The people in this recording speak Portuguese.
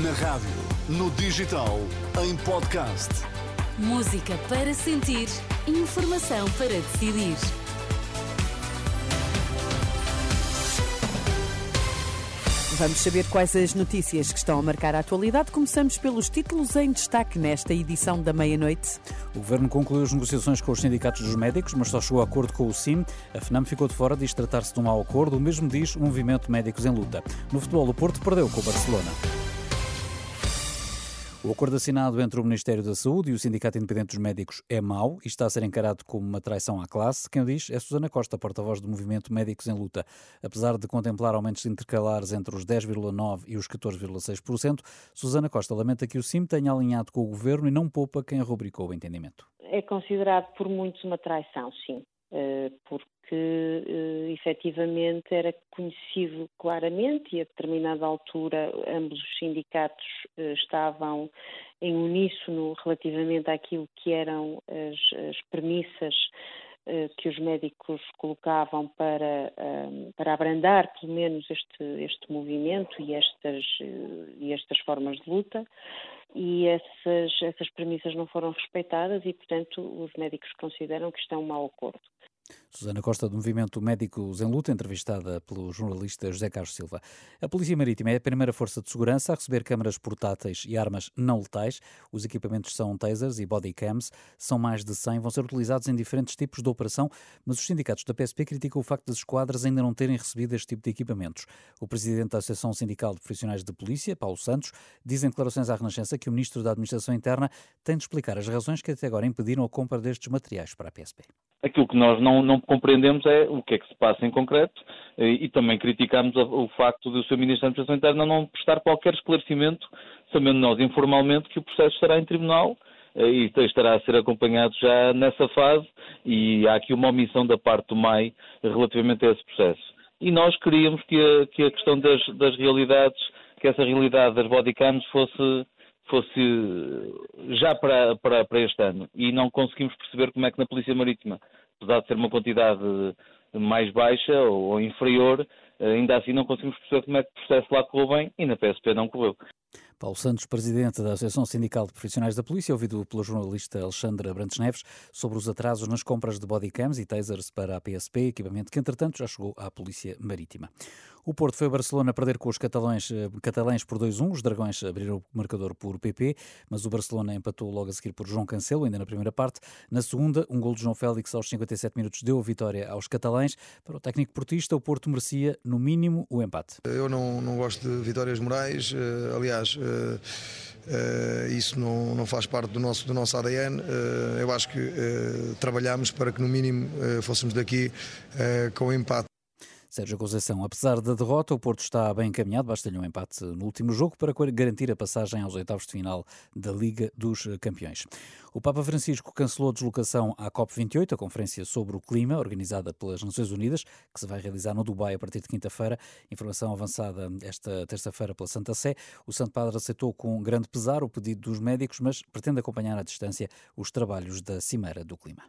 Na rádio, no digital, em podcast. Música para sentir, informação para decidir. Vamos saber quais as notícias que estão a marcar a atualidade. Começamos pelos títulos em destaque nesta edição da meia-noite. O Governo concluiu as negociações com os sindicatos dos médicos, mas só chegou a acordo com o CIM. A FNAM ficou de fora, diz tratar-se de um mau acordo. O mesmo diz o Movimento Médicos em Luta. No futebol, o Porto perdeu com o Barcelona. O acordo assinado entre o Ministério da Saúde e o Sindicato Independente dos Médicos é mau e está a ser encarado como uma traição à classe. Quem o diz é Susana Costa, porta-voz do Movimento Médicos em Luta. Apesar de contemplar aumentos intercalares entre os 10,9% e os 14,6%, Susana Costa lamenta que o CIM tenha alinhado com o Governo e não poupa quem rubricou o entendimento. É considerado por muitos uma traição, sim, eh, porque uh, efetivamente era conhecido claramente e a determinada altura ambos os sindicatos uh, estavam em uníssono relativamente àquilo que eram as, as premissas que os médicos colocavam para, para abrandar pelo menos este, este movimento e estas, e estas formas de luta e essas, essas premissas não foram respeitadas e, portanto, os médicos consideram que isto é um mau acordo. Susana Costa, do Movimento Médicos em Luta, entrevistada pelo jornalista José Carlos Silva. A Polícia Marítima é a primeira força de segurança a receber câmaras portáteis e armas não letais. Os equipamentos são tasers e bodycams. São mais de 100, vão ser utilizados em diferentes tipos de operação, mas os sindicatos da PSP criticam o facto das esquadras ainda não terem recebido este tipo de equipamentos. O presidente da Associação Sindical de Profissionais de Polícia, Paulo Santos, diz em declarações à Renascença que o ministro da Administração Interna tem de explicar as razões que até agora impediram a compra destes materiais para a PSP. Aquilo que nós não, não compreendemos é o que é que se passa em concreto eh, e também criticamos o facto do Sr. Ministro da Administração Interna não prestar qualquer esclarecimento, sabendo nós informalmente que o processo estará em tribunal eh, e estará a ser acompanhado já nessa fase e há aqui uma omissão da parte do MAI relativamente a esse processo. E nós queríamos que a, que a questão das, das realidades, que essa realidade das bodycams fosse fosse já para, para, para este ano e não conseguimos perceber como é que na Polícia Marítima apesar de ser uma quantidade mais baixa ou inferior, ainda assim não conseguimos perceber como é que o processo lá correu bem e na PSP não correu. Paulo Santos, presidente da Associação Sindical de Profissionais da Polícia, ouvido pela jornalista Alexandra Brantes Neves sobre os atrasos nas compras de bodycams e tasers para a PSP, equipamento que entretanto já chegou à Polícia Marítima. O Porto foi a Barcelona perder com os catalães, eh, catalães por 2-1. Os dragões abriram o marcador por PP, mas o Barcelona empatou logo a seguir por João Cancelo, ainda na primeira parte. Na segunda, um gol de João Félix aos 57 minutos deu a vitória aos catalães. Para o técnico portista, o Porto merecia, no mínimo, o empate. Eu não, não gosto de vitórias morais. Eh, aliás, uh, isso não, não faz parte do nosso, do nosso ADN. Uh, eu acho que trabalhamos para que, no mínimo, fôssemos daqui com empate. Sérgio Conceição, apesar da derrota, o Porto está bem encaminhado, basta-lhe um empate no último jogo para garantir a passagem aos oitavos de final da Liga dos Campeões. O Papa Francisco cancelou a deslocação à COP28, a conferência sobre o clima, organizada pelas Nações Unidas, que se vai realizar no Dubai a partir de quinta-feira. Informação avançada esta terça-feira pela Santa Sé. O Santo Padre aceitou com grande pesar o pedido dos médicos, mas pretende acompanhar à distância os trabalhos da Cimeira do Clima.